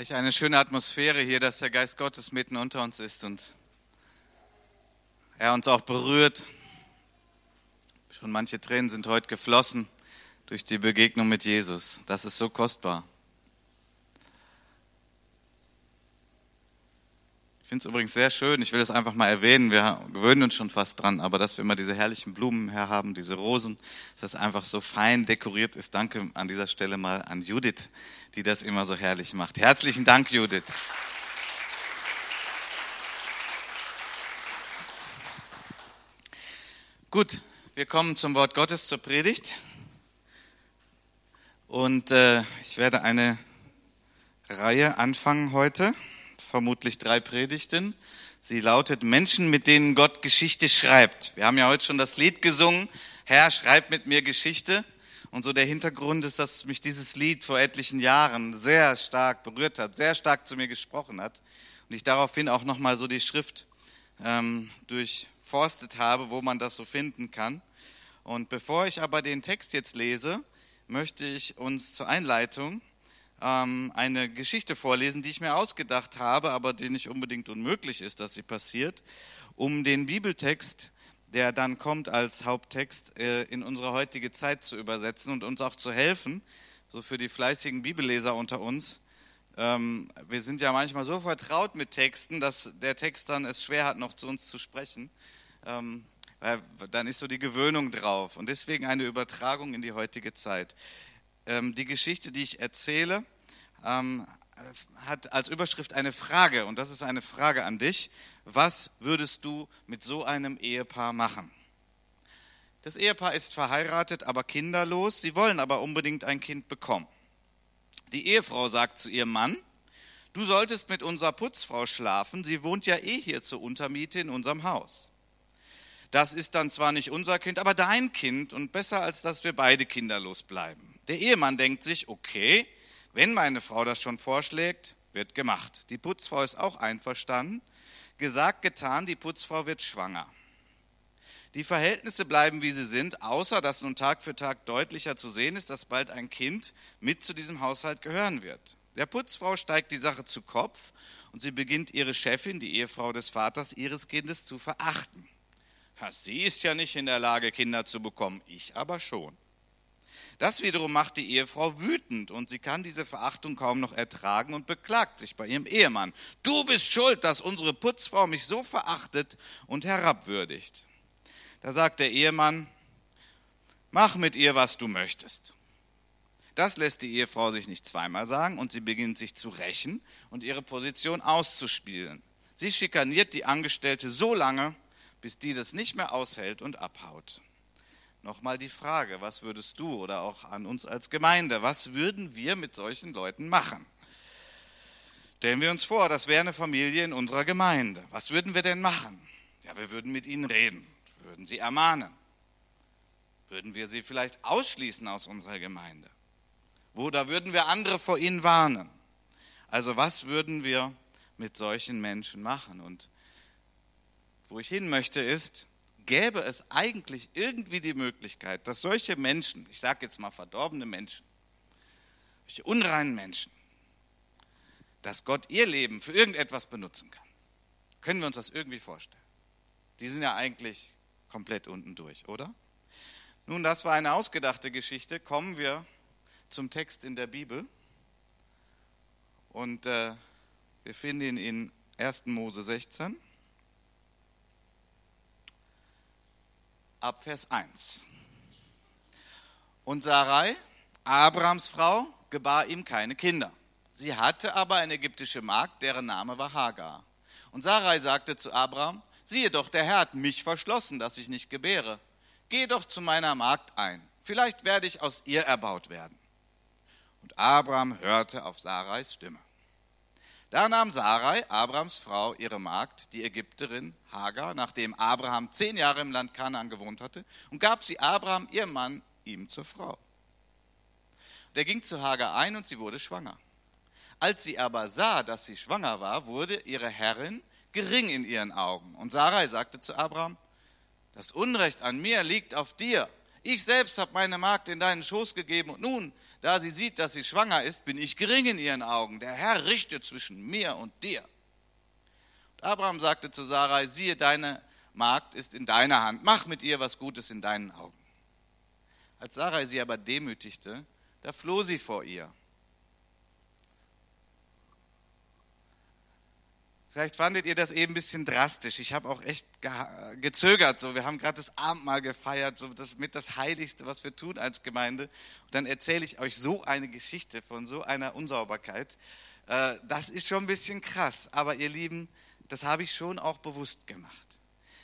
Welch eine schöne Atmosphäre hier, dass der Geist Gottes mitten unter uns ist und er uns auch berührt. Schon manche Tränen sind heute geflossen durch die Begegnung mit Jesus. Das ist so kostbar. Finde es übrigens sehr schön, ich will es einfach mal erwähnen, wir gewöhnen uns schon fast dran, aber dass wir immer diese herrlichen Blumen her haben, diese Rosen, dass das einfach so fein dekoriert ist. Danke an dieser Stelle mal an Judith, die das immer so herrlich macht. Herzlichen Dank, Judith. Gut, wir kommen zum Wort Gottes, zur Predigt. Und äh, ich werde eine Reihe anfangen heute vermutlich drei Predigten. Sie lautet Menschen, mit denen Gott Geschichte schreibt. Wir haben ja heute schon das Lied gesungen, Herr, schreib mit mir Geschichte. Und so der Hintergrund ist, dass mich dieses Lied vor etlichen Jahren sehr stark berührt hat, sehr stark zu mir gesprochen hat. Und ich daraufhin auch nochmal so die Schrift ähm, durchforstet habe, wo man das so finden kann. Und bevor ich aber den Text jetzt lese, möchte ich uns zur Einleitung ähm, eine Geschichte vorlesen, die ich mir ausgedacht habe, aber die nicht unbedingt unmöglich ist, dass sie passiert, um den Bibeltext, der dann kommt als Haupttext, äh, in unsere heutige Zeit zu übersetzen und uns auch zu helfen, so für die fleißigen Bibelleser unter uns. Ähm, wir sind ja manchmal so vertraut mit Texten, dass der Text dann es schwer hat, noch zu uns zu sprechen. Ähm, dann ist so die Gewöhnung drauf und deswegen eine Übertragung in die heutige Zeit. Ähm, die Geschichte, die ich erzähle, ähm, hat als Überschrift eine Frage und das ist eine Frage an dich. Was würdest du mit so einem Ehepaar machen? Das Ehepaar ist verheiratet, aber kinderlos. Sie wollen aber unbedingt ein Kind bekommen. Die Ehefrau sagt zu ihrem Mann, du solltest mit unserer Putzfrau schlafen, sie wohnt ja eh hier zur Untermiete in unserem Haus. Das ist dann zwar nicht unser Kind, aber dein Kind und besser als dass wir beide kinderlos bleiben. Der Ehemann denkt sich, okay, wenn meine Frau das schon vorschlägt, wird gemacht. Die Putzfrau ist auch einverstanden. Gesagt, getan, die Putzfrau wird schwanger. Die Verhältnisse bleiben, wie sie sind, außer dass nun Tag für Tag deutlicher zu sehen ist, dass bald ein Kind mit zu diesem Haushalt gehören wird. Der Putzfrau steigt die Sache zu Kopf und sie beginnt ihre Chefin, die Ehefrau des Vaters ihres Kindes, zu verachten. sie ist ja nicht in der Lage, Kinder zu bekommen, ich aber schon. Das wiederum macht die Ehefrau wütend und sie kann diese Verachtung kaum noch ertragen und beklagt sich bei ihrem Ehemann. Du bist schuld, dass unsere Putzfrau mich so verachtet und herabwürdigt. Da sagt der Ehemann, mach mit ihr, was du möchtest. Das lässt die Ehefrau sich nicht zweimal sagen und sie beginnt sich zu rächen und ihre Position auszuspielen. Sie schikaniert die Angestellte so lange, bis die das nicht mehr aushält und abhaut. Nochmal die Frage, was würdest du oder auch an uns als Gemeinde, was würden wir mit solchen Leuten machen? Stellen wir uns vor, das wäre eine Familie in unserer Gemeinde. Was würden wir denn machen? Ja, wir würden mit ihnen reden, würden sie ermahnen. Würden wir sie vielleicht ausschließen aus unserer Gemeinde? Oder würden wir andere vor ihnen warnen? Also was würden wir mit solchen Menschen machen? Und wo ich hin möchte ist, gäbe es eigentlich irgendwie die Möglichkeit, dass solche Menschen, ich sage jetzt mal verdorbene Menschen, solche unreinen Menschen, dass Gott ihr Leben für irgendetwas benutzen kann. Können wir uns das irgendwie vorstellen? Die sind ja eigentlich komplett unten durch, oder? Nun, das war eine ausgedachte Geschichte. Kommen wir zum Text in der Bibel. Und äh, wir finden ihn in 1. Mose 16. ab Vers 1. Und Sarai, Abrahams Frau, gebar ihm keine Kinder. Sie hatte aber eine ägyptische Magd, deren Name war Hagar. Und Sarai sagte zu Abraham, siehe doch, der Herr hat mich verschlossen, dass ich nicht gebäre. Geh doch zu meiner Magd ein, vielleicht werde ich aus ihr erbaut werden. Und Abraham hörte auf Sarais Stimme. Da nahm Sarai, Abrahams Frau, ihre Magd, die Ägypterin Hagar, nachdem Abraham zehn Jahre im Land Kanaan gewohnt hatte, und gab sie Abraham, ihr Mann, ihm zur Frau. Der ging zu Hagar ein und sie wurde schwanger. Als sie aber sah, dass sie schwanger war, wurde ihre Herrin gering in ihren Augen. Und Sarai sagte zu Abraham, das Unrecht an mir liegt auf dir. Ich selbst habe meine Magd in deinen Schoß gegeben und nun, da sie sieht, dass sie schwanger ist, bin ich gering in ihren Augen. Der Herr richtet zwischen mir und dir. Und Abraham sagte zu Sarai, siehe, deine Magd ist in deiner Hand, mach mit ihr was Gutes in deinen Augen. Als Sarai sie aber demütigte, da floh sie vor ihr. Vielleicht fandet ihr das eben ein bisschen drastisch. Ich habe auch echt gezögert. So, wir haben gerade das Abendmahl gefeiert, so das mit das Heiligste, was wir tun als Gemeinde. Und dann erzähle ich euch so eine Geschichte von so einer Unsauberkeit. Äh, das ist schon ein bisschen krass. Aber ihr Lieben, das habe ich schon auch bewusst gemacht.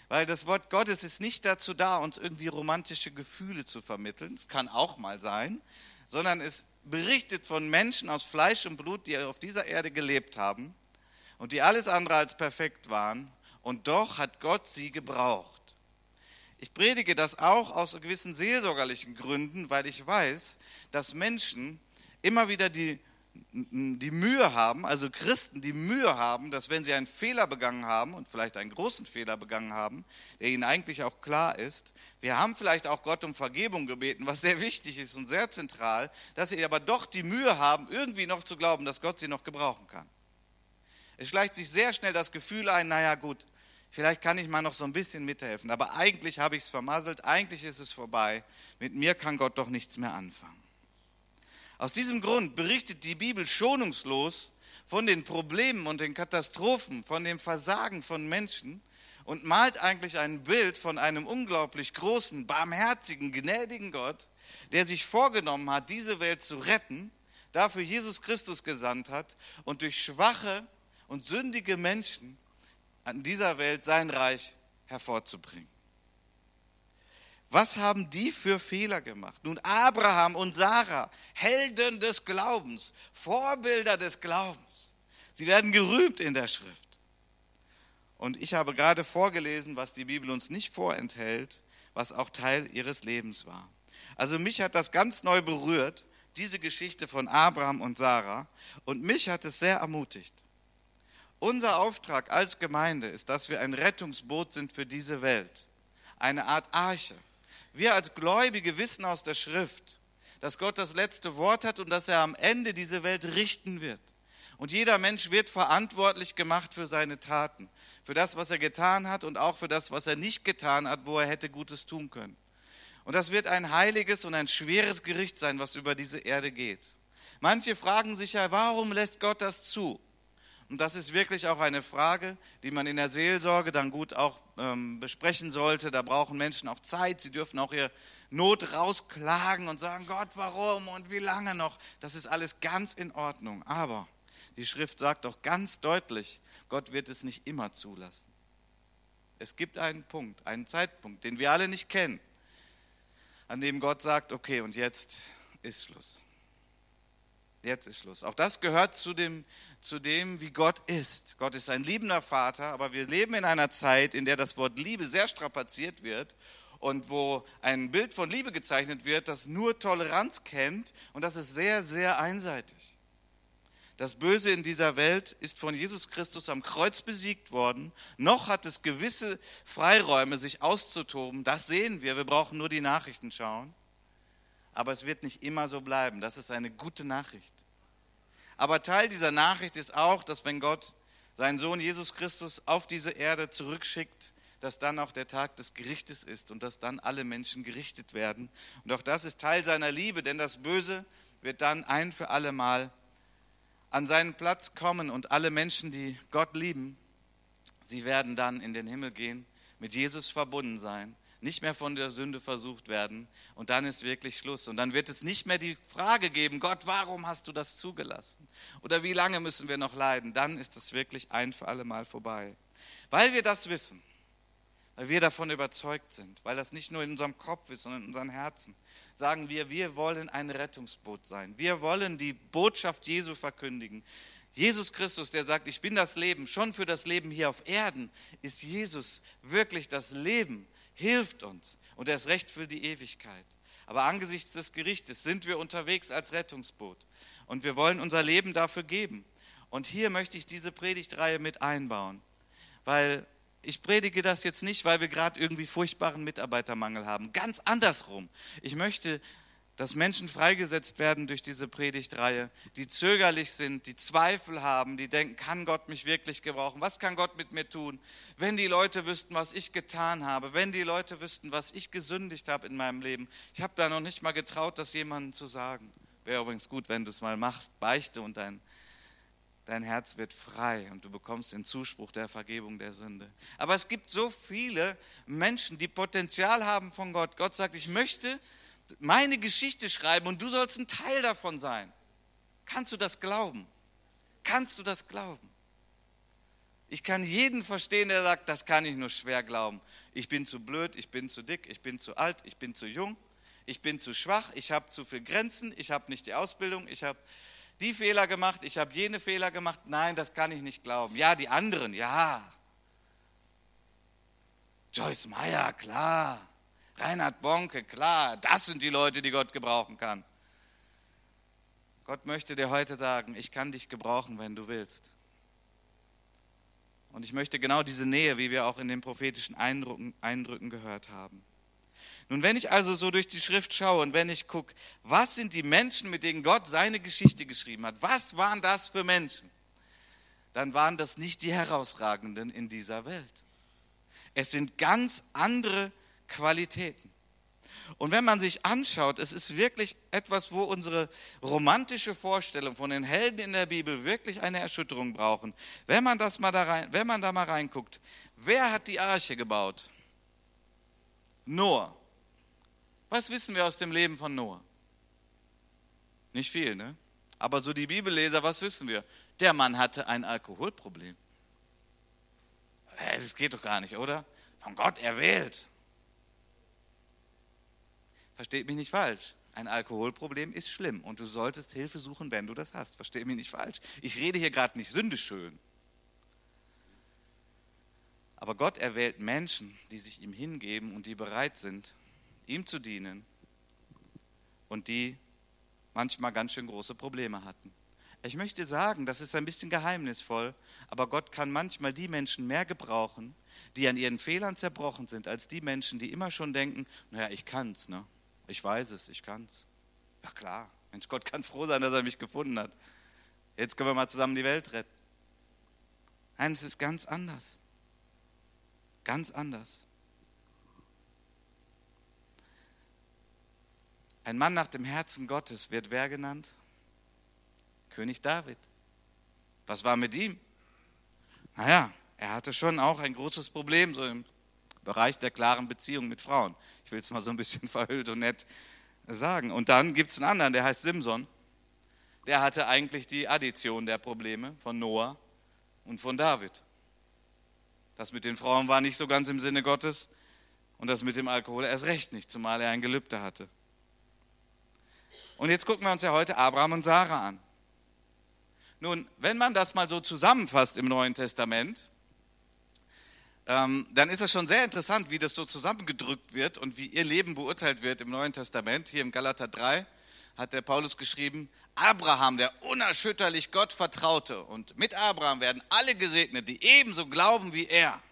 Weil das Wort Gottes ist nicht dazu da, uns irgendwie romantische Gefühle zu vermitteln. Es kann auch mal sein, sondern es berichtet von Menschen aus Fleisch und Blut, die auf dieser Erde gelebt haben und die alles andere als perfekt waren. Und doch hat Gott sie gebraucht. Ich predige das auch aus gewissen seelsorgerlichen Gründen, weil ich weiß, dass Menschen immer wieder die, die Mühe haben, also Christen die Mühe haben, dass wenn sie einen Fehler begangen haben und vielleicht einen großen Fehler begangen haben, der ihnen eigentlich auch klar ist, wir haben vielleicht auch Gott um Vergebung gebeten, was sehr wichtig ist und sehr zentral, dass sie aber doch die Mühe haben, irgendwie noch zu glauben, dass Gott sie noch gebrauchen kann. Es schleicht sich sehr schnell das Gefühl ein, naja gut, vielleicht kann ich mal noch so ein bisschen mithelfen, aber eigentlich habe ich es vermasselt, eigentlich ist es vorbei, mit mir kann Gott doch nichts mehr anfangen. Aus diesem Grund berichtet die Bibel schonungslos von den Problemen und den Katastrophen, von dem Versagen von Menschen und malt eigentlich ein Bild von einem unglaublich großen, barmherzigen, gnädigen Gott, der sich vorgenommen hat, diese Welt zu retten, dafür Jesus Christus gesandt hat und durch schwache und sündige Menschen an dieser Welt sein Reich hervorzubringen. Was haben die für Fehler gemacht? Nun, Abraham und Sarah, Helden des Glaubens, Vorbilder des Glaubens. Sie werden gerühmt in der Schrift. Und ich habe gerade vorgelesen, was die Bibel uns nicht vorenthält, was auch Teil ihres Lebens war. Also mich hat das ganz neu berührt, diese Geschichte von Abraham und Sarah. Und mich hat es sehr ermutigt. Unser Auftrag als Gemeinde ist, dass wir ein Rettungsboot sind für diese Welt. Eine Art Arche. Wir als Gläubige wissen aus der Schrift, dass Gott das letzte Wort hat und dass er am Ende diese Welt richten wird. Und jeder Mensch wird verantwortlich gemacht für seine Taten, für das, was er getan hat und auch für das, was er nicht getan hat, wo er hätte Gutes tun können. Und das wird ein heiliges und ein schweres Gericht sein, was über diese Erde geht. Manche fragen sich ja, warum lässt Gott das zu? Und das ist wirklich auch eine Frage, die man in der Seelsorge dann gut auch ähm, besprechen sollte. Da brauchen Menschen auch Zeit. Sie dürfen auch ihr Not rausklagen und sagen, Gott, warum und wie lange noch? Das ist alles ganz in Ordnung. Aber die Schrift sagt doch ganz deutlich, Gott wird es nicht immer zulassen. Es gibt einen Punkt, einen Zeitpunkt, den wir alle nicht kennen, an dem Gott sagt, okay, und jetzt ist Schluss. Jetzt ist Schluss. Auch das gehört zu dem, zu dem, wie Gott ist. Gott ist ein liebender Vater, aber wir leben in einer Zeit, in der das Wort Liebe sehr strapaziert wird und wo ein Bild von Liebe gezeichnet wird, das nur Toleranz kennt und das ist sehr, sehr einseitig. Das Böse in dieser Welt ist von Jesus Christus am Kreuz besiegt worden. Noch hat es gewisse Freiräume, sich auszutoben. Das sehen wir. Wir brauchen nur die Nachrichten schauen. Aber es wird nicht immer so bleiben. Das ist eine gute Nachricht. Aber Teil dieser Nachricht ist auch, dass wenn Gott seinen Sohn Jesus Christus auf diese Erde zurückschickt, dass dann auch der Tag des Gerichtes ist und dass dann alle Menschen gerichtet werden. Und auch das ist Teil seiner Liebe, denn das Böse wird dann ein für alle Mal an seinen Platz kommen und alle Menschen, die Gott lieben, sie werden dann in den Himmel gehen, mit Jesus verbunden sein nicht mehr von der Sünde versucht werden und dann ist wirklich Schluss. Und dann wird es nicht mehr die Frage geben, Gott, warum hast du das zugelassen? Oder wie lange müssen wir noch leiden? Dann ist es wirklich ein für alle Mal vorbei. Weil wir das wissen, weil wir davon überzeugt sind, weil das nicht nur in unserem Kopf ist, sondern in unseren Herzen, sagen wir, wir wollen ein Rettungsboot sein. Wir wollen die Botschaft Jesu verkündigen. Jesus Christus, der sagt, ich bin das Leben, schon für das Leben hier auf Erden, ist Jesus wirklich das Leben hilft uns und erst recht für die Ewigkeit. Aber angesichts des Gerichtes sind wir unterwegs als Rettungsboot und wir wollen unser Leben dafür geben. Und hier möchte ich diese Predigtreihe mit einbauen, weil ich predige das jetzt nicht, weil wir gerade irgendwie furchtbaren Mitarbeitermangel haben. Ganz andersrum. Ich möchte, dass Menschen freigesetzt werden durch diese Predigtreihe, die zögerlich sind, die Zweifel haben, die denken, kann Gott mich wirklich gebrauchen? Was kann Gott mit mir tun? Wenn die Leute wüssten, was ich getan habe, wenn die Leute wüssten, was ich gesündigt habe in meinem Leben. Ich habe da noch nicht mal getraut, das jemandem zu sagen. Wäre übrigens gut, wenn du es mal machst, beichte und dein dein Herz wird frei und du bekommst den Zuspruch der Vergebung der Sünde. Aber es gibt so viele Menschen, die Potenzial haben von Gott. Gott sagt, ich möchte meine Geschichte schreiben und du sollst ein Teil davon sein. Kannst du das glauben? Kannst du das glauben? Ich kann jeden verstehen, der sagt, das kann ich nur schwer glauben. Ich bin zu blöd, ich bin zu dick, ich bin zu alt, ich bin zu jung, ich bin zu schwach, ich habe zu viele Grenzen, ich habe nicht die Ausbildung, ich habe die Fehler gemacht, ich habe jene Fehler gemacht. Nein, das kann ich nicht glauben. Ja, die anderen, ja. Joyce Meyer, klar. Reinhard Bonke, klar. Das sind die Leute, die Gott gebrauchen kann. Gott möchte dir heute sagen, ich kann dich gebrauchen, wenn du willst. Und ich möchte genau diese Nähe, wie wir auch in den prophetischen Eindrücken, Eindrücken gehört haben. Nun, wenn ich also so durch die Schrift schaue und wenn ich gucke, was sind die Menschen, mit denen Gott seine Geschichte geschrieben hat, was waren das für Menschen, dann waren das nicht die herausragenden in dieser Welt. Es sind ganz andere Qualitäten. Und wenn man sich anschaut, es ist wirklich etwas, wo unsere romantische Vorstellung von den Helden in der Bibel wirklich eine Erschütterung brauchen. Wenn man, das mal da rein, wenn man da mal reinguckt, wer hat die Arche gebaut? Noah. Was wissen wir aus dem Leben von Noah? Nicht viel, ne? Aber so die Bibelleser, was wissen wir? Der Mann hatte ein Alkoholproblem. Das geht doch gar nicht, oder? Von Gott erwählt. Versteht mich nicht falsch. Ein Alkoholproblem ist schlimm und du solltest Hilfe suchen, wenn du das hast. Versteht mich nicht falsch. Ich rede hier gerade nicht sündeschön. Aber Gott erwählt Menschen, die sich ihm hingeben und die bereit sind, ihm zu dienen und die manchmal ganz schön große Probleme hatten. Ich möchte sagen, das ist ein bisschen geheimnisvoll, aber Gott kann manchmal die Menschen mehr gebrauchen, die an ihren Fehlern zerbrochen sind, als die Menschen, die immer schon denken, naja, ich kann's, ne? Ich weiß es, ich kann's. Ja klar, Mensch, Gott kann froh sein, dass er mich gefunden hat. Jetzt können wir mal zusammen die Welt retten. Nein, es ist ganz anders. Ganz anders. Ein Mann nach dem Herzen Gottes wird wer genannt? König David. Was war mit ihm? Naja, er hatte schon auch ein großes Problem so im Bereich der klaren Beziehung mit Frauen. Ich will es mal so ein bisschen verhüllt und nett sagen. Und dann gibt es einen anderen, der heißt Simson. Der hatte eigentlich die Addition der Probleme von Noah und von David. Das mit den Frauen war nicht so ganz im Sinne Gottes und das mit dem Alkohol erst recht nicht, zumal er ein Gelübde hatte. Und jetzt gucken wir uns ja heute Abraham und Sarah an. Nun, wenn man das mal so zusammenfasst im Neuen Testament, ähm, dann ist es schon sehr interessant, wie das so zusammengedrückt wird und wie ihr Leben beurteilt wird im Neuen Testament. Hier im Galater 3 hat der Paulus geschrieben, Abraham, der unerschütterlich Gott vertraute. Und mit Abraham werden alle gesegnet, die ebenso glauben wie er.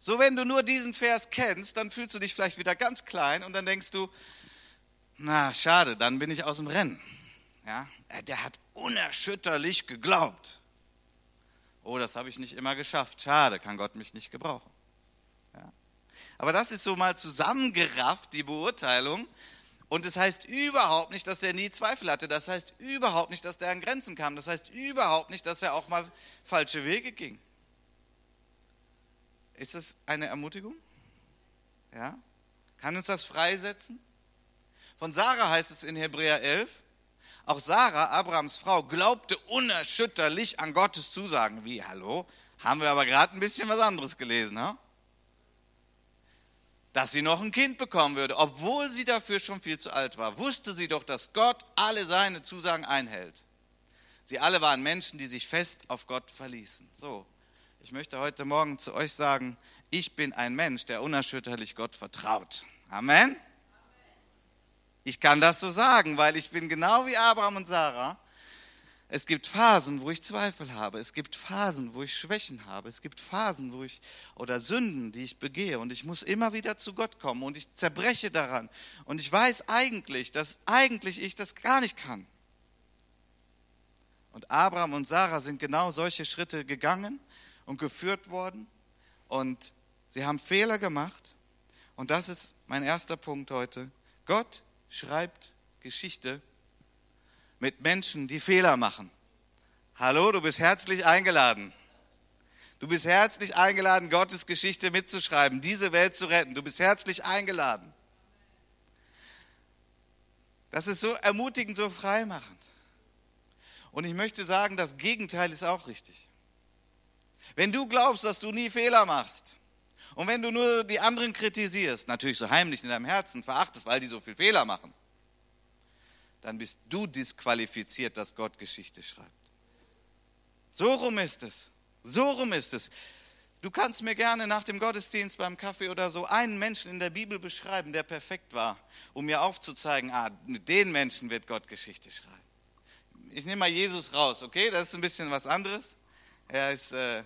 So, wenn du nur diesen Vers kennst, dann fühlst du dich vielleicht wieder ganz klein und dann denkst du, na, schade, dann bin ich aus dem Rennen. Ja, der hat unerschütterlich geglaubt. Oh, das habe ich nicht immer geschafft. Schade, kann Gott mich nicht gebrauchen. Ja. Aber das ist so mal zusammengerafft, die Beurteilung. Und das heißt überhaupt nicht, dass er nie Zweifel hatte. Das heißt überhaupt nicht, dass er an Grenzen kam. Das heißt überhaupt nicht, dass er auch mal falsche Wege ging. Ist das eine Ermutigung? Ja? Kann uns das freisetzen? Von Sarah heißt es in Hebräer 11, auch Sarah, Abrahams Frau, glaubte unerschütterlich an Gottes Zusagen. Wie, hallo? Haben wir aber gerade ein bisschen was anderes gelesen, ha? Dass sie noch ein Kind bekommen würde, obwohl sie dafür schon viel zu alt war, wusste sie doch, dass Gott alle seine Zusagen einhält. Sie alle waren Menschen, die sich fest auf Gott verließen. So, ich möchte heute Morgen zu euch sagen, ich bin ein Mensch, der unerschütterlich Gott vertraut. Amen. Ich kann das so sagen, weil ich bin genau wie Abraham und Sarah Es gibt Phasen, wo ich Zweifel habe. Es gibt Phasen, wo ich Schwächen habe. Es gibt Phasen, wo ich oder Sünden, die ich begehe. Und ich muss immer wieder zu Gott kommen und ich zerbreche daran. Und ich weiß eigentlich, dass eigentlich ich das gar nicht kann. Und Abraham und Sarah sind genau solche Schritte gegangen und geführt worden. Und sie haben Fehler gemacht. Und das ist mein erster Punkt heute. Gott schreibt Geschichte mit Menschen, die Fehler machen. Hallo, du bist herzlich eingeladen. Du bist herzlich eingeladen, Gottes Geschichte mitzuschreiben, diese Welt zu retten. Du bist herzlich eingeladen. Das ist so ermutigend, so freimachend. Und ich möchte sagen, das Gegenteil ist auch richtig. Wenn du glaubst, dass du nie Fehler machst und wenn du nur die anderen kritisierst, natürlich so heimlich in deinem Herzen verachtest, weil die so viel Fehler machen, dann bist du disqualifiziert, dass Gott Geschichte schreibt. So rum ist es. So rum ist es. Du kannst mir gerne nach dem Gottesdienst beim Kaffee oder so einen Menschen in der Bibel beschreiben, der perfekt war, um mir aufzuzeigen, ah, mit den Menschen wird Gott Geschichte schreiben. Ich nehme mal Jesus raus, okay? Das ist ein bisschen was anderes. Er ist, äh,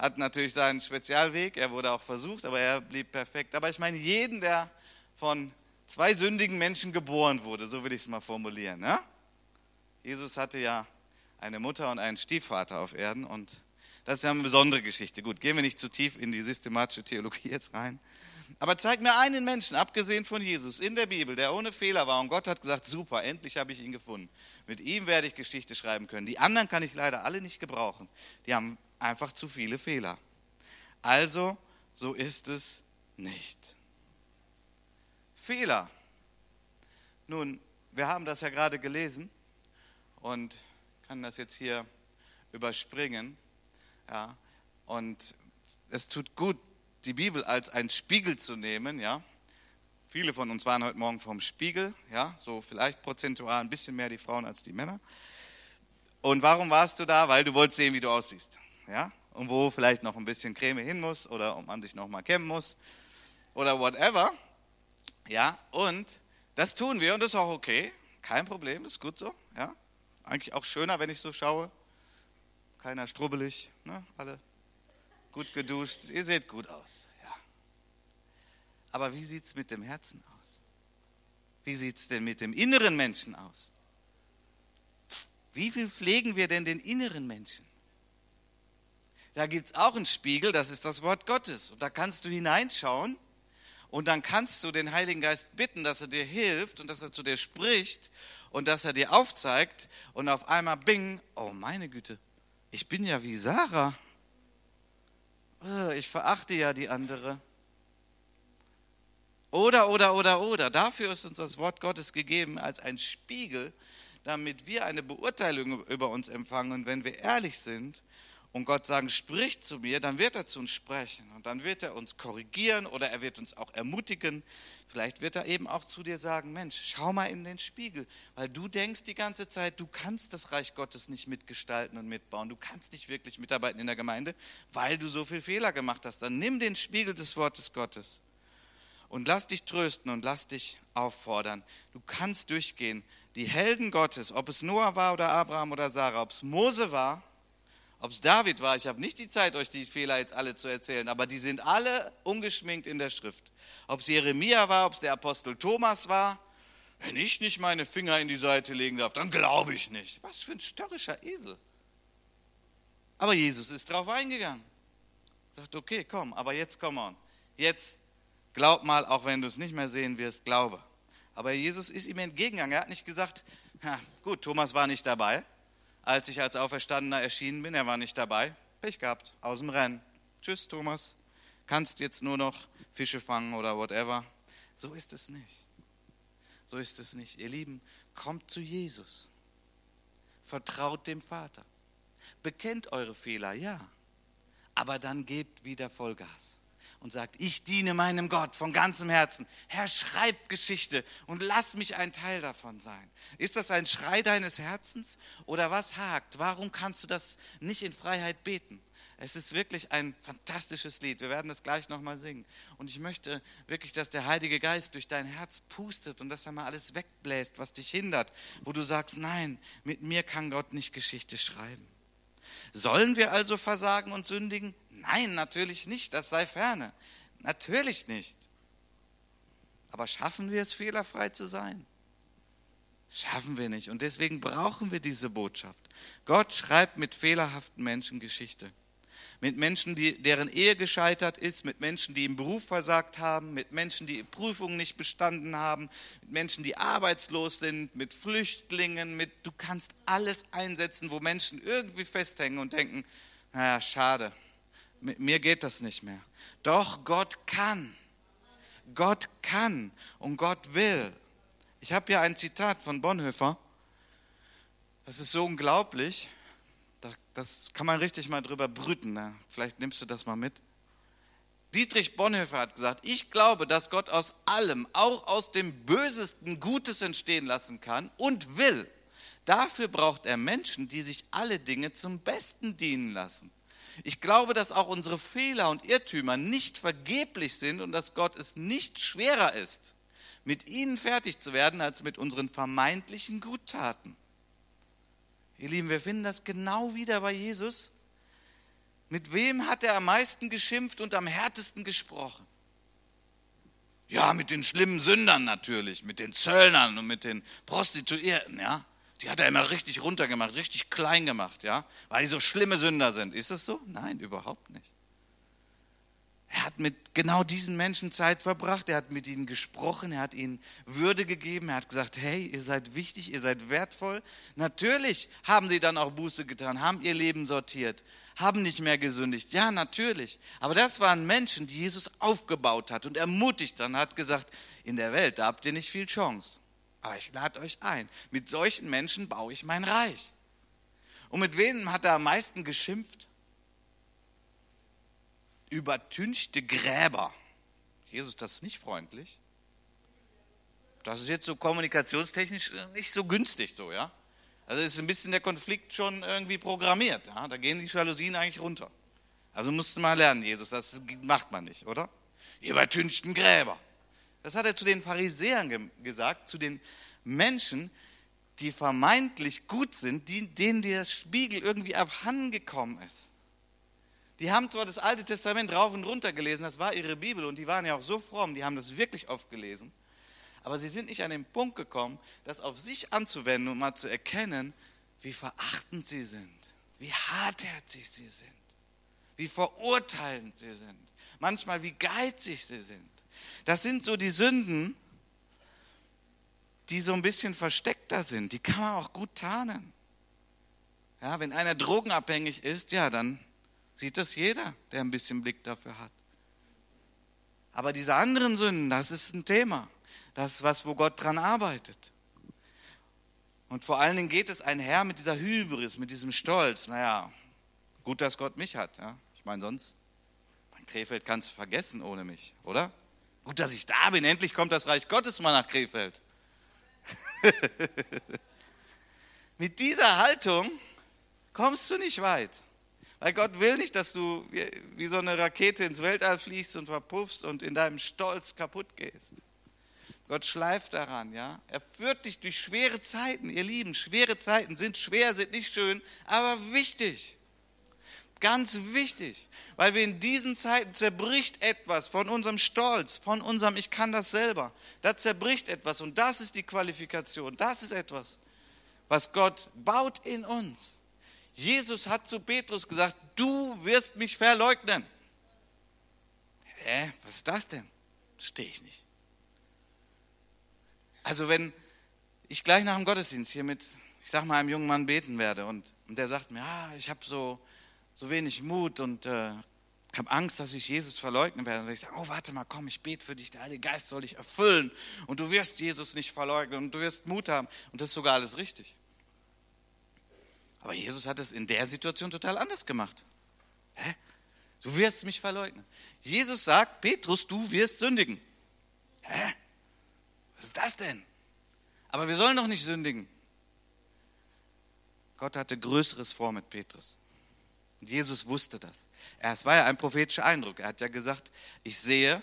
hat natürlich seinen Spezialweg, er wurde auch versucht, aber er blieb perfekt. Aber ich meine, jeden, der von zwei sündigen Menschen geboren wurde, so will ich es mal formulieren. Ne? Jesus hatte ja eine Mutter und einen Stiefvater auf Erden und das ist ja eine besondere Geschichte. Gut, gehen wir nicht zu tief in die systematische Theologie jetzt rein. Aber zeig mir einen Menschen, abgesehen von Jesus, in der Bibel, der ohne Fehler war und Gott hat gesagt, super, endlich habe ich ihn gefunden. Mit ihm werde ich Geschichte schreiben können. Die anderen kann ich leider alle nicht gebrauchen. Die haben einfach zu viele Fehler. Also, so ist es nicht. Fehler. Nun, wir haben das ja gerade gelesen und kann das jetzt hier überspringen. Ja, und es tut gut, die Bibel als einen Spiegel zu nehmen. Ja, viele von uns waren heute Morgen vorm Spiegel. Ja, so vielleicht prozentual ein bisschen mehr die Frauen als die Männer. Und warum warst du da? Weil du wolltest sehen, wie du aussiehst. Ja, und wo vielleicht noch ein bisschen Creme hin muss oder ob man sich noch mal kämmen muss oder whatever. Ja, und das tun wir und das ist auch okay. Kein Problem, ist gut so. Ja, eigentlich auch schöner, wenn ich so schaue. Keiner strubbelig, ne? alle gut geduscht. Ihr seht gut aus. Ja. Aber wie sieht es mit dem Herzen aus? Wie sieht es denn mit dem inneren Menschen aus? Wie viel pflegen wir denn den inneren Menschen? Da gibt es auch einen Spiegel, das ist das Wort Gottes. Und da kannst du hineinschauen und dann kannst du den Heiligen Geist bitten, dass er dir hilft und dass er zu dir spricht und dass er dir aufzeigt. Und auf einmal, bing, oh meine Güte, ich bin ja wie Sarah. Äh, ich verachte ja die andere. Oder, oder, oder, oder. Dafür ist uns das Wort Gottes gegeben als ein Spiegel, damit wir eine Beurteilung über uns empfangen. Und wenn wir ehrlich sind und Gott sagen, sprich zu mir, dann wird er zu uns sprechen und dann wird er uns korrigieren oder er wird uns auch ermutigen. Vielleicht wird er eben auch zu dir sagen, Mensch, schau mal in den Spiegel, weil du denkst die ganze Zeit, du kannst das Reich Gottes nicht mitgestalten und mitbauen, du kannst nicht wirklich mitarbeiten in der Gemeinde, weil du so viel Fehler gemacht hast. Dann nimm den Spiegel des Wortes Gottes und lass dich trösten und lass dich auffordern. Du kannst durchgehen. Die Helden Gottes, ob es Noah war oder Abraham oder Sarah, ob es Mose war, ob es David war, ich habe nicht die Zeit, euch die Fehler jetzt alle zu erzählen, aber die sind alle ungeschminkt in der Schrift. Ob es Jeremia war, ob es der Apostel Thomas war, wenn ich nicht meine Finger in die Seite legen darf, dann glaube ich nicht. Was für ein störrischer Esel. Aber Jesus ist drauf eingegangen. Sagt, okay, komm, aber jetzt komm on. Jetzt glaub mal, auch wenn du es nicht mehr sehen wirst, glaube. Aber Jesus ist ihm entgegengegangen. Er hat nicht gesagt, gut, Thomas war nicht dabei, als ich als Auferstandener erschienen bin. Er war nicht dabei. Pech gehabt, aus dem Rennen. Tschüss, Thomas. Kannst jetzt nur noch Fische fangen oder whatever. So ist es nicht. So ist es nicht. Ihr Lieben, kommt zu Jesus. Vertraut dem Vater. Bekennt eure Fehler, ja. Aber dann gebt wieder Vollgas und sagt, ich diene meinem Gott von ganzem Herzen. Herr, schreib Geschichte und lass mich ein Teil davon sein. Ist das ein Schrei deines Herzens oder was hakt? Warum kannst du das nicht in Freiheit beten? Es ist wirklich ein fantastisches Lied. Wir werden das gleich nochmal singen. Und ich möchte wirklich, dass der Heilige Geist durch dein Herz pustet und dass er mal alles wegbläst, was dich hindert, wo du sagst, nein, mit mir kann Gott nicht Geschichte schreiben. Sollen wir also versagen und sündigen? Nein, natürlich nicht, das sei ferne. Natürlich nicht. Aber schaffen wir es, fehlerfrei zu sein? Schaffen wir nicht. Und deswegen brauchen wir diese Botschaft. Gott schreibt mit fehlerhaften Menschen Geschichte mit Menschen, die, deren Ehe gescheitert ist, mit Menschen, die im Beruf versagt haben, mit Menschen, die Prüfungen nicht bestanden haben, mit Menschen, die arbeitslos sind, mit Flüchtlingen, mit, du kannst alles einsetzen, wo Menschen irgendwie festhängen und denken, naja, schade, mit mir geht das nicht mehr. Doch Gott kann. Gott kann und Gott will. Ich habe hier ein Zitat von Bonhoeffer. Das ist so unglaublich das kann man richtig mal drüber brüten. Ne? Vielleicht nimmst du das mal mit. Dietrich Bonhoeffer hat gesagt, ich glaube, dass Gott aus allem, auch aus dem Bösesten, Gutes entstehen lassen kann und will. Dafür braucht er Menschen, die sich alle Dinge zum Besten dienen lassen. Ich glaube, dass auch unsere Fehler und Irrtümer nicht vergeblich sind und dass Gott es nicht schwerer ist, mit ihnen fertig zu werden, als mit unseren vermeintlichen Guttaten. Ihr Lieben, wir finden das genau wieder bei Jesus. Mit wem hat er am meisten geschimpft und am härtesten gesprochen? Ja, mit den schlimmen Sündern natürlich, mit den Zöllnern und mit den Prostituierten, ja. Die hat er immer richtig runtergemacht, richtig klein gemacht, ja, weil die so schlimme Sünder sind. Ist das so? Nein, überhaupt nicht. Er hat mit genau diesen Menschen Zeit verbracht, er hat mit ihnen gesprochen, er hat ihnen Würde gegeben, er hat gesagt, hey, ihr seid wichtig, ihr seid wertvoll. Natürlich haben sie dann auch Buße getan, haben ihr Leben sortiert, haben nicht mehr gesündigt. Ja, natürlich. Aber das waren Menschen, die Jesus aufgebaut hat und ermutigt dann, hat gesagt, in der Welt, da habt ihr nicht viel Chance. Aber ich lade euch ein. Mit solchen Menschen baue ich mein Reich. Und mit wem hat er am meisten geschimpft? Übertünchte Gräber. Jesus, das ist nicht freundlich. Das ist jetzt so kommunikationstechnisch nicht so günstig so, ja. Also ist ein bisschen der Konflikt schon irgendwie programmiert. Ja? Da gehen die Jalousien eigentlich runter. Also musst du mal lernen, Jesus, das macht man nicht, oder? Ihr übertünchten Gräber. Das hat er zu den Pharisäern ge gesagt, zu den Menschen, die vermeintlich gut sind, die, denen der Spiegel irgendwie abhandengekommen ist. Die haben zwar das Alte Testament rauf und runter gelesen, das war ihre Bibel und die waren ja auch so fromm, die haben das wirklich oft gelesen. Aber sie sind nicht an den Punkt gekommen, das auf sich anzuwenden und mal zu erkennen, wie verachtend sie sind, wie hartherzig sie sind, wie verurteilend sie sind, manchmal wie geizig sie sind. Das sind so die Sünden, die so ein bisschen versteckter sind. Die kann man auch gut tarnen. Ja, wenn einer drogenabhängig ist, ja, dann Sieht das jeder, der ein bisschen Blick dafür hat. Aber diese anderen Sünden, das ist ein Thema. Das ist was, wo Gott dran arbeitet. Und vor allen Dingen geht es einher mit dieser Hybris, mit diesem Stolz. Naja, gut, dass Gott mich hat. Ja? Ich meine, sonst, mein Krefeld kannst du vergessen ohne mich, oder? Gut, dass ich da bin. Endlich kommt das Reich Gottes mal nach Krefeld. mit dieser Haltung kommst du nicht weit. Weil Gott will nicht, dass du wie, so eine Rakete ins Weltall fliegst und verpuffst und in deinem Stolz kaputt gehst. Gott schleift daran, ja. Er führt dich durch schwere Zeiten, ihr Lieben. Schwere Zeiten sind schwer, sind nicht schön, aber wichtig. Ganz wichtig, weil wir in diesen Zeiten zerbricht etwas von unserem Stolz, von unserem Ich kann das selber. Da zerbricht etwas und das ist die Qualifikation. Das ist etwas, was Gott baut in uns. Jesus hat zu Petrus gesagt, du wirst mich verleugnen. Hä, was ist das denn? Stehe ich nicht. Also wenn ich gleich nach dem Gottesdienst hier mit, ich sag mal, einem jungen Mann beten werde und, und der sagt mir, ah, ich habe so, so wenig Mut und äh, habe Angst, dass ich Jesus verleugnen werde. Und ich sage, oh, warte mal, komm, ich bete für dich, der Heilige Geist soll dich erfüllen und du wirst Jesus nicht verleugnen und du wirst Mut haben. Und das ist sogar alles richtig. Aber Jesus hat es in der Situation total anders gemacht. Hä? Du wirst mich verleugnen. Jesus sagt, Petrus, du wirst sündigen. Hä? Was ist das denn? Aber wir sollen doch nicht sündigen. Gott hatte Größeres vor mit Petrus. Und Jesus wusste das. Es war ja ein prophetischer Eindruck. Er hat ja gesagt, ich sehe,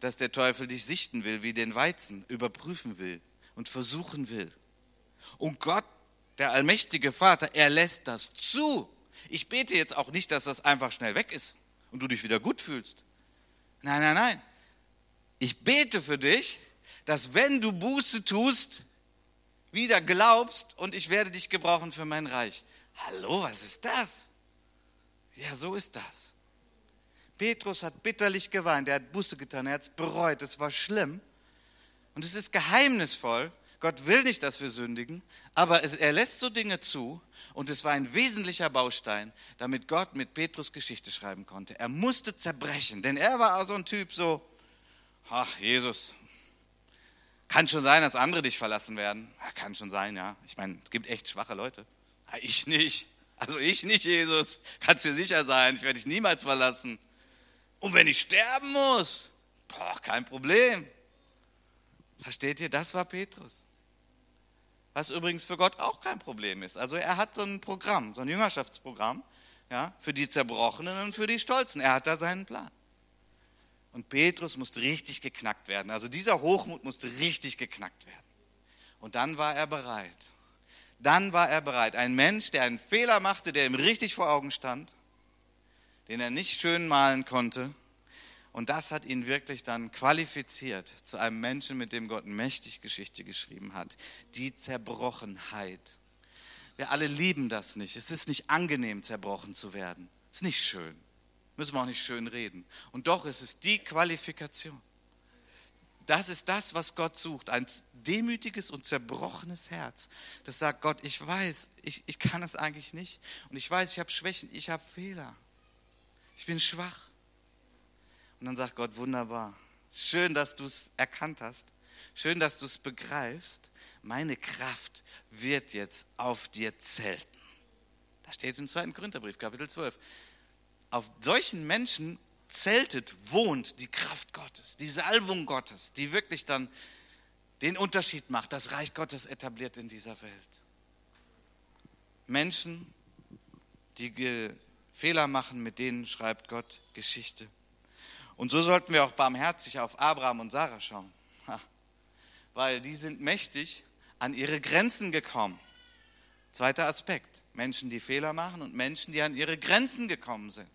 dass der Teufel dich sichten will, wie den Weizen, überprüfen will und versuchen will. Und Gott, der allmächtige Vater, er lässt das zu. Ich bete jetzt auch nicht, dass das einfach schnell weg ist und du dich wieder gut fühlst. Nein, nein, nein. Ich bete für dich, dass wenn du Buße tust, wieder glaubst und ich werde dich gebrauchen für mein Reich. Hallo, was ist das? Ja, so ist das. Petrus hat bitterlich geweint, er hat Buße getan, er hat es bereut, es war schlimm. Und es ist geheimnisvoll. Gott will nicht, dass wir sündigen, aber er lässt so Dinge zu und es war ein wesentlicher Baustein, damit Gott mit Petrus Geschichte schreiben konnte. Er musste zerbrechen, denn er war so ein Typ so, ach Jesus, kann schon sein, dass andere dich verlassen werden. Kann schon sein, ja. Ich meine, es gibt echt schwache Leute. Ich nicht. Also ich nicht, Jesus. Kannst dir sicher sein, ich werde dich niemals verlassen. Und wenn ich sterben muss, boah, kein Problem. Versteht ihr, das war Petrus. Was übrigens für Gott auch kein Problem ist. Also er hat so ein Programm, so ein Jüngerschaftsprogramm, ja, für die Zerbrochenen und für die Stolzen. Er hat da seinen Plan. Und Petrus musste richtig geknackt werden. Also dieser Hochmut musste richtig geknackt werden. Und dann war er bereit. Dann war er bereit. Ein Mensch, der einen Fehler machte, der ihm richtig vor Augen stand, den er nicht schön malen konnte. Und das hat ihn wirklich dann qualifiziert zu einem Menschen, mit dem Gott mächtig Geschichte geschrieben hat. Die Zerbrochenheit. Wir alle lieben das nicht. Es ist nicht angenehm, zerbrochen zu werden. Es ist nicht schön. Müssen wir auch nicht schön reden. Und doch ist es die Qualifikation. Das ist das, was Gott sucht. Ein demütiges und zerbrochenes Herz. Das sagt Gott, ich weiß, ich, ich kann es eigentlich nicht. Und ich weiß, ich habe Schwächen, ich habe Fehler. Ich bin schwach. Und dann sagt Gott, wunderbar. Schön, dass du es erkannt hast. Schön, dass du es begreifst. Meine Kraft wird jetzt auf dir zelten. Das steht im 2. Korintherbrief, Kapitel 12. Auf solchen Menschen zeltet, wohnt die Kraft Gottes, die Salbung Gottes, die wirklich dann den Unterschied macht, das Reich Gottes etabliert in dieser Welt. Menschen, die Fehler machen, mit denen schreibt Gott Geschichte. Und so sollten wir auch barmherzig auf Abraham und Sarah schauen, weil die sind mächtig an ihre Grenzen gekommen. Zweiter Aspekt, Menschen, die Fehler machen und Menschen, die an ihre Grenzen gekommen sind.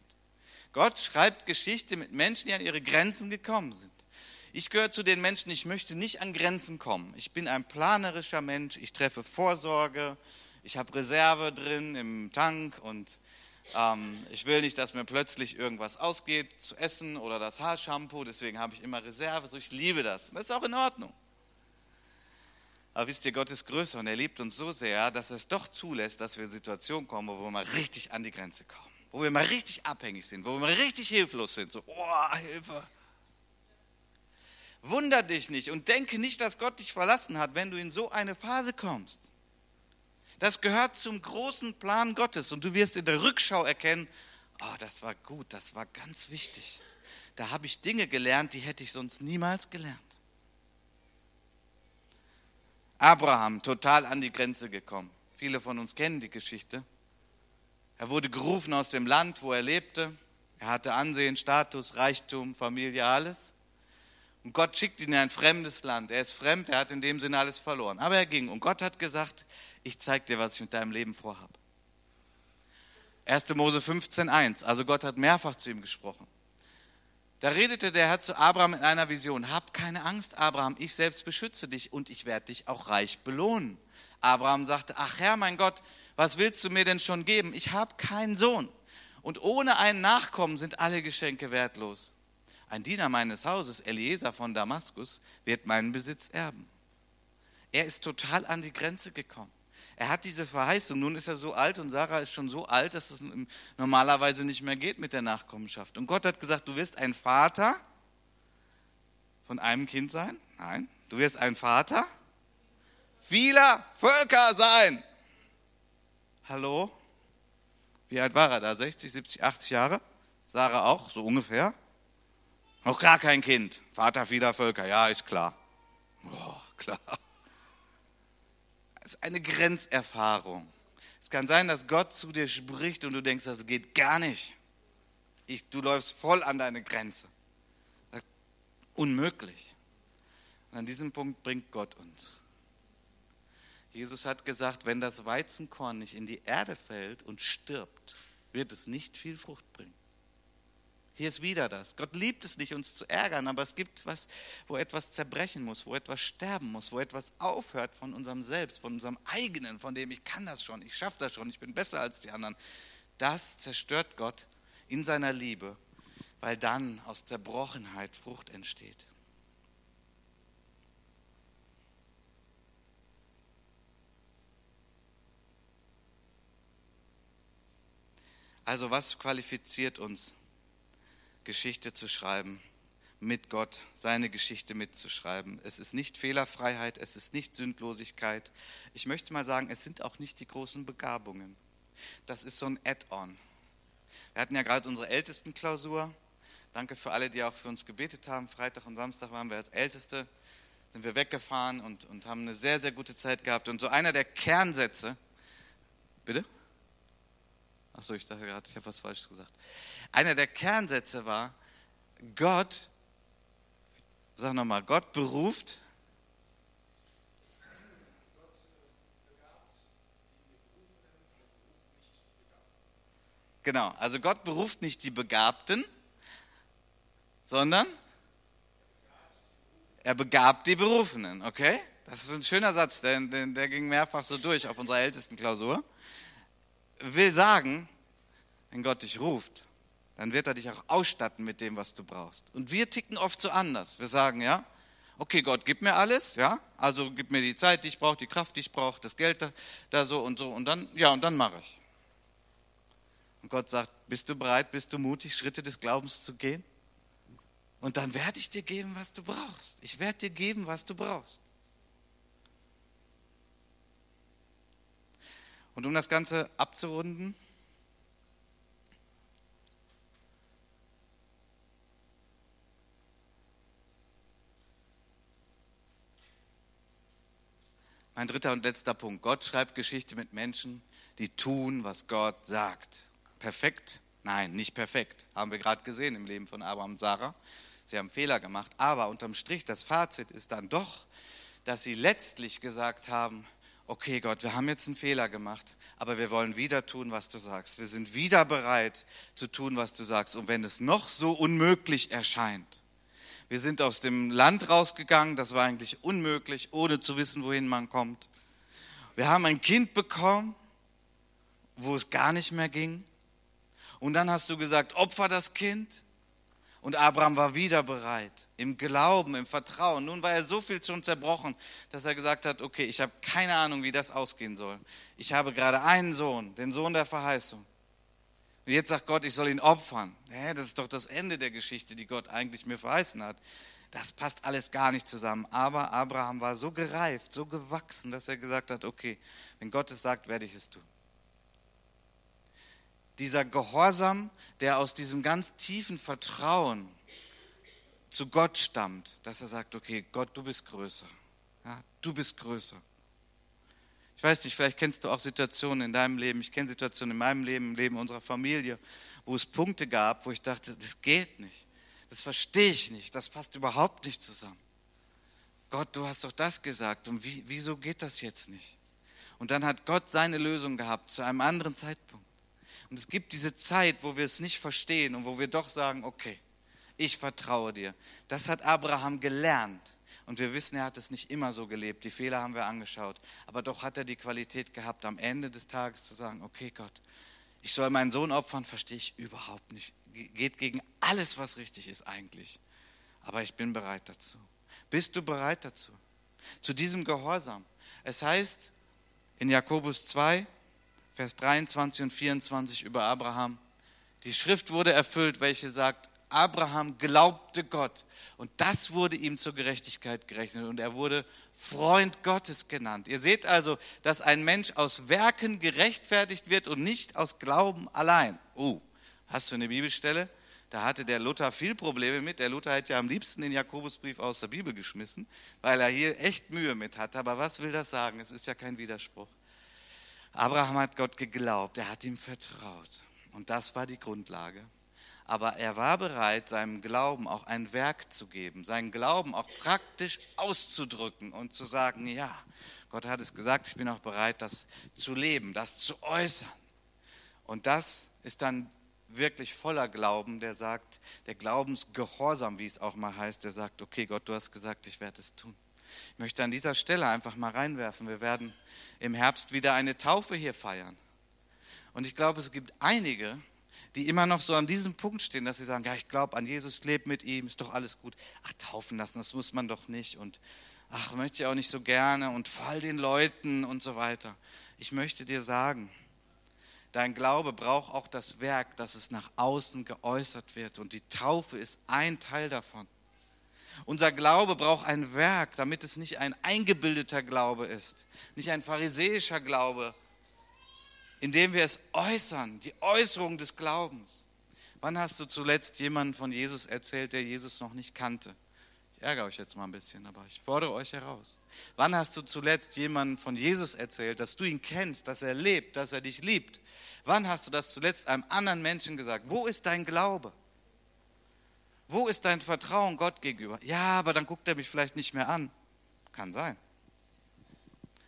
Gott schreibt Geschichte mit Menschen, die an ihre Grenzen gekommen sind. Ich gehöre zu den Menschen, ich möchte nicht an Grenzen kommen. Ich bin ein planerischer Mensch, ich treffe Vorsorge, ich habe Reserve drin im Tank und ähm, ich will nicht, dass mir plötzlich irgendwas ausgeht zu essen oder das Haarshampoo, deswegen habe ich immer Reserve. So, ich liebe das. Das ist auch in Ordnung. Aber wisst ihr, Gott ist größer und er liebt uns so sehr, dass er es doch zulässt, dass wir in Situationen kommen, wo wir mal richtig an die Grenze kommen wo wir mal richtig abhängig sind, wo wir mal richtig hilflos sind. So, oh, Hilfe. Wunder dich nicht und denke nicht, dass Gott dich verlassen hat, wenn du in so eine Phase kommst. Das gehört zum großen Plan Gottes und du wirst in der Rückschau erkennen, oh, das war gut, das war ganz wichtig. Da habe ich Dinge gelernt, die hätte ich sonst niemals gelernt. Abraham, total an die Grenze gekommen. Viele von uns kennen die Geschichte. Er wurde gerufen aus dem Land, wo er lebte. Er hatte Ansehen, Status, Reichtum, Familie, alles. Und Gott schickt ihn in ein fremdes Land. Er ist fremd, er hat in dem Sinne alles verloren. Aber er ging und Gott hat gesagt, ich zeige dir, was ich mit deinem Leben vorhabe. 1. Mose 15.1, also Gott hat mehrfach zu ihm gesprochen. Da redete der Herr zu Abraham in einer Vision, hab keine Angst, Abraham, ich selbst beschütze dich und ich werde dich auch reich belohnen. Abraham sagte, ach Herr, mein Gott, was willst du mir denn schon geben? Ich habe keinen Sohn. Und ohne einen Nachkommen sind alle Geschenke wertlos. Ein Diener meines Hauses, Eliezer von Damaskus, wird meinen Besitz erben. Er ist total an die Grenze gekommen. Er hat diese Verheißung. Nun ist er so alt und Sarah ist schon so alt, dass es normalerweise nicht mehr geht mit der Nachkommenschaft. Und Gott hat gesagt, du wirst ein Vater von einem Kind sein. Nein, du wirst ein Vater vieler Völker sein. Hallo? Wie alt war er da? 60, 70, 80 Jahre? Sarah auch, so ungefähr? Noch gar kein Kind. Vater vieler Völker, ja, ist klar. Oh, klar. Ist eine Grenzerfahrung. Es kann sein, dass Gott zu dir spricht und du denkst, das geht gar nicht. Ich, du läufst voll an deine Grenze. Unmöglich. Und an diesem Punkt bringt Gott uns. Jesus hat gesagt, wenn das Weizenkorn nicht in die Erde fällt und stirbt, wird es nicht viel Frucht bringen. Hier ist wieder das. Gott liebt es nicht, uns zu ärgern, aber es gibt was, wo etwas zerbrechen muss, wo etwas sterben muss, wo etwas aufhört von unserem Selbst, von unserem eigenen, von dem ich kann das schon, ich schaffe das schon, ich bin besser als die anderen. Das zerstört Gott in seiner Liebe, weil dann aus Zerbrochenheit Frucht entsteht. Also was qualifiziert uns Geschichte zu schreiben, mit Gott seine Geschichte mitzuschreiben. Es ist nicht Fehlerfreiheit, es ist nicht Sündlosigkeit. Ich möchte mal sagen, es sind auch nicht die großen Begabungen. Das ist so ein Add-on. Wir hatten ja gerade unsere Ältestenklausur. Danke für alle, die auch für uns gebetet haben. Freitag und Samstag waren wir als Älteste, sind wir weggefahren und, und haben eine sehr, sehr gute Zeit gehabt. Und so einer der Kernsätze, bitte? Achso, ich dachte gerade, ich habe was Falsches gesagt. Einer der Kernsätze war, Gott, sag nochmal, Gott beruft. Genau, also Gott beruft nicht die Begabten, sondern er begabt die Berufenen, okay? Das ist ein schöner Satz, der, der ging mehrfach so durch auf unserer ältesten Klausur. Will sagen, wenn Gott dich ruft, dann wird er dich auch ausstatten mit dem, was du brauchst. Und wir ticken oft so anders. Wir sagen, ja, okay, Gott, gib mir alles, ja, also gib mir die Zeit, die ich brauche, die Kraft, die ich brauche, das Geld da, da so und so und dann, ja, und dann mache ich. Und Gott sagt, bist du bereit, bist du mutig, Schritte des Glaubens zu gehen? Und dann werde ich dir geben, was du brauchst. Ich werde dir geben, was du brauchst. Und um das Ganze abzurunden, Mein dritter und letzter Punkt. Gott schreibt Geschichte mit Menschen, die tun, was Gott sagt. Perfekt? Nein, nicht perfekt. Haben wir gerade gesehen im Leben von Abraham und Sarah. Sie haben Fehler gemacht. Aber unterm Strich, das Fazit ist dann doch, dass sie letztlich gesagt haben, okay Gott, wir haben jetzt einen Fehler gemacht, aber wir wollen wieder tun, was du sagst. Wir sind wieder bereit zu tun, was du sagst. Und wenn es noch so unmöglich erscheint, wir sind aus dem Land rausgegangen, das war eigentlich unmöglich, ohne zu wissen, wohin man kommt. Wir haben ein Kind bekommen, wo es gar nicht mehr ging. Und dann hast du gesagt, opfer das Kind. Und Abraham war wieder bereit, im Glauben, im Vertrauen. Nun war er so viel schon zerbrochen, dass er gesagt hat, okay, ich habe keine Ahnung, wie das ausgehen soll. Ich habe gerade einen Sohn, den Sohn der Verheißung. Und jetzt sagt Gott, ich soll ihn opfern. Hä, das ist doch das Ende der Geschichte, die Gott eigentlich mir verheißen hat. Das passt alles gar nicht zusammen. Aber Abraham war so gereift, so gewachsen, dass er gesagt hat, okay, wenn Gott es sagt, werde ich es tun. Dieser Gehorsam, der aus diesem ganz tiefen Vertrauen zu Gott stammt, dass er sagt, okay, Gott, du bist größer. Ja, du bist größer. Ich weiß nicht, vielleicht kennst du auch Situationen in deinem Leben, ich kenne Situationen in meinem Leben, im Leben unserer Familie, wo es Punkte gab, wo ich dachte, das geht nicht, das verstehe ich nicht, das passt überhaupt nicht zusammen. Gott, du hast doch das gesagt und wie, wieso geht das jetzt nicht? Und dann hat Gott seine Lösung gehabt zu einem anderen Zeitpunkt. Und es gibt diese Zeit, wo wir es nicht verstehen und wo wir doch sagen, okay, ich vertraue dir. Das hat Abraham gelernt. Und wir wissen, er hat es nicht immer so gelebt. Die Fehler haben wir angeschaut. Aber doch hat er die Qualität gehabt, am Ende des Tages zu sagen, okay Gott, ich soll meinen Sohn opfern, verstehe ich überhaupt nicht. Geht gegen alles, was richtig ist eigentlich. Aber ich bin bereit dazu. Bist du bereit dazu? Zu diesem Gehorsam. Es heißt in Jakobus 2, Vers 23 und 24 über Abraham, die Schrift wurde erfüllt, welche sagt, Abraham glaubte Gott und das wurde ihm zur Gerechtigkeit gerechnet und er wurde Freund Gottes genannt. Ihr seht also, dass ein Mensch aus Werken gerechtfertigt wird und nicht aus Glauben allein. Oh, hast du eine Bibelstelle? Da hatte der Luther viel Probleme mit. Der Luther hätte ja am liebsten den Jakobusbrief aus der Bibel geschmissen, weil er hier echt Mühe mit hat. Aber was will das sagen? Es ist ja kein Widerspruch. Abraham hat Gott geglaubt, er hat ihm vertraut. Und das war die Grundlage. Aber er war bereit, seinem Glauben auch ein Werk zu geben, seinen Glauben auch praktisch auszudrücken und zu sagen, ja, Gott hat es gesagt, ich bin auch bereit, das zu leben, das zu äußern. Und das ist dann wirklich voller Glauben, der sagt, der Glaubensgehorsam, wie es auch mal heißt, der sagt, okay Gott, du hast gesagt, ich werde es tun. Ich möchte an dieser Stelle einfach mal reinwerfen. Wir werden im Herbst wieder eine Taufe hier feiern. Und ich glaube, es gibt einige, die immer noch so an diesem Punkt stehen, dass sie sagen, ja, ich glaube an Jesus, lebe mit ihm, ist doch alles gut. Ach, taufen lassen, das muss man doch nicht. Und ach, möchte ich auch nicht so gerne und vor all den Leuten und so weiter. Ich möchte dir sagen, Dein Glaube braucht auch das Werk, dass es nach außen geäußert wird. Und die Taufe ist ein Teil davon. Unser Glaube braucht ein Werk, damit es nicht ein eingebildeter Glaube ist, nicht ein pharisäischer Glaube, indem wir es äußern, die Äußerung des Glaubens. Wann hast du zuletzt jemanden von Jesus erzählt, der Jesus noch nicht kannte? Ich ärgere euch jetzt mal ein bisschen, aber ich fordere euch heraus. Wann hast du zuletzt jemanden von Jesus erzählt, dass du ihn kennst, dass er lebt, dass er dich liebt? Wann hast du das zuletzt einem anderen Menschen gesagt? Wo ist dein Glaube? Wo ist dein Vertrauen Gott gegenüber? Ja, aber dann guckt er mich vielleicht nicht mehr an. Kann sein.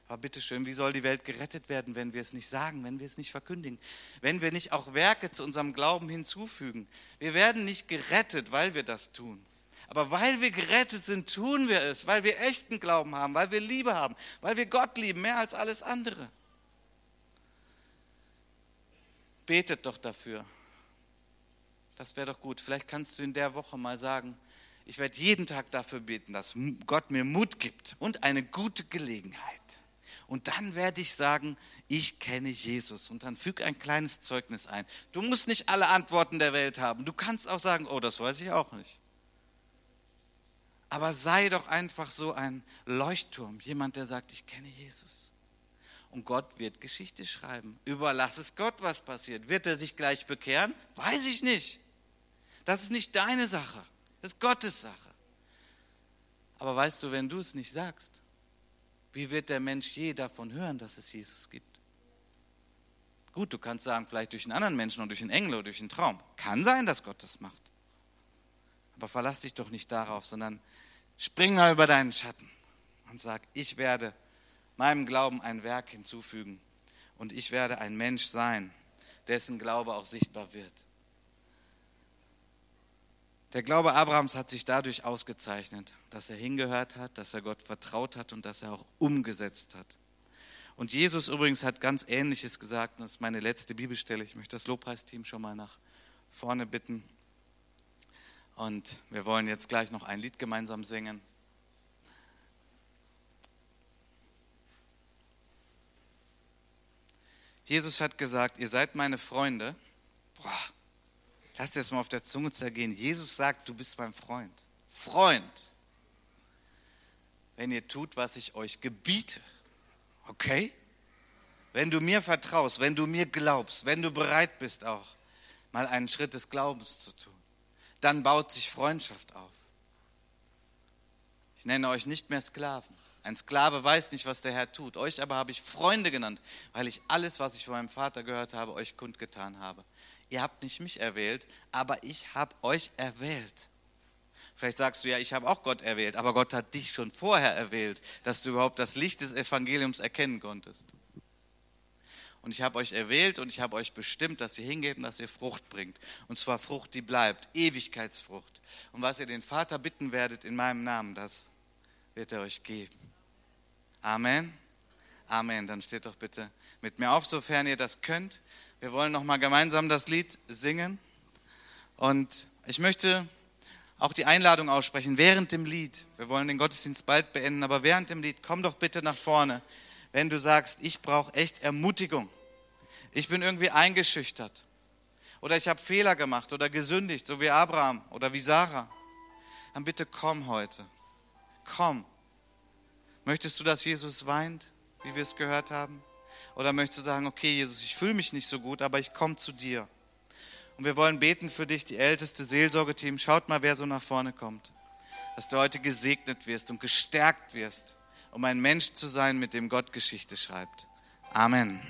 Aber bitteschön, wie soll die Welt gerettet werden, wenn wir es nicht sagen, wenn wir es nicht verkündigen, wenn wir nicht auch Werke zu unserem Glauben hinzufügen? Wir werden nicht gerettet, weil wir das tun. Aber weil wir gerettet sind, tun wir es, weil wir echten Glauben haben, weil wir Liebe haben, weil wir Gott lieben, mehr als alles andere. Betet doch dafür. Das wäre doch gut. Vielleicht kannst du in der Woche mal sagen, ich werde jeden Tag dafür beten, dass Gott mir Mut gibt und eine gute Gelegenheit. Und dann werde ich sagen, ich kenne Jesus. Und dann füg ein kleines Zeugnis ein. Du musst nicht alle Antworten der Welt haben. Du kannst auch sagen, oh, das weiß ich auch nicht. Aber sei doch einfach so ein Leuchtturm, jemand, der sagt, ich kenne Jesus. Und Gott wird Geschichte schreiben. Überlass es Gott, was passiert. Wird er sich gleich bekehren? Weiß ich nicht. Das ist nicht deine Sache. Das ist Gottes Sache. Aber weißt du, wenn du es nicht sagst, wie wird der Mensch je davon hören, dass es Jesus gibt? Gut, du kannst sagen, vielleicht durch einen anderen Menschen oder durch einen Engel oder durch einen Traum. Kann sein, dass Gott das macht. Aber verlass dich doch nicht darauf, sondern spring mal über deinen Schatten und sag, ich werde meinem Glauben ein Werk hinzufügen und ich werde ein Mensch sein, dessen Glaube auch sichtbar wird. Der Glaube Abrahams hat sich dadurch ausgezeichnet, dass er hingehört hat, dass er Gott vertraut hat und dass er auch umgesetzt hat. Und Jesus übrigens hat ganz Ähnliches gesagt, das ist meine letzte Bibelstelle. Ich möchte das Lobpreisteam schon mal nach vorne bitten. Und wir wollen jetzt gleich noch ein Lied gemeinsam singen. Jesus hat gesagt, ihr seid meine Freunde. Boah, lass dir das mal auf der Zunge zergehen. Jesus sagt, du bist mein Freund. Freund. Wenn ihr tut, was ich euch gebiete. Okay? Wenn du mir vertraust, wenn du mir glaubst, wenn du bereit bist auch mal einen Schritt des Glaubens zu tun, dann baut sich Freundschaft auf. Ich nenne euch nicht mehr Sklaven. Ein Sklave weiß nicht, was der Herr tut. Euch aber habe ich Freunde genannt, weil ich alles, was ich von meinem Vater gehört habe, euch kundgetan habe. Ihr habt nicht mich erwählt, aber ich habe euch erwählt. Vielleicht sagst du ja, ich habe auch Gott erwählt, aber Gott hat dich schon vorher erwählt, dass du überhaupt das Licht des Evangeliums erkennen konntest. Und ich habe euch erwählt und ich habe euch bestimmt, dass ihr hingeht und dass ihr Frucht bringt. Und zwar Frucht, die bleibt, Ewigkeitsfrucht. Und was ihr den Vater bitten werdet in meinem Namen, das wird er euch geben. Amen. Amen. Dann steht doch bitte mit mir auf, sofern ihr das könnt. Wir wollen noch mal gemeinsam das Lied singen. Und ich möchte auch die Einladung aussprechen während dem Lied. Wir wollen den Gottesdienst bald beenden, aber während dem Lied komm doch bitte nach vorne, wenn du sagst, ich brauche echt Ermutigung. Ich bin irgendwie eingeschüchtert. Oder ich habe Fehler gemacht oder gesündigt, so wie Abraham oder wie Sarah. Dann bitte komm heute. Komm. Möchtest du, dass Jesus weint, wie wir es gehört haben? Oder möchtest du sagen, okay, Jesus, ich fühle mich nicht so gut, aber ich komme zu dir. Und wir wollen beten für dich, die älteste Seelsorgeteam. Schaut mal, wer so nach vorne kommt. Dass du heute gesegnet wirst und gestärkt wirst, um ein Mensch zu sein, mit dem Gott Geschichte schreibt. Amen.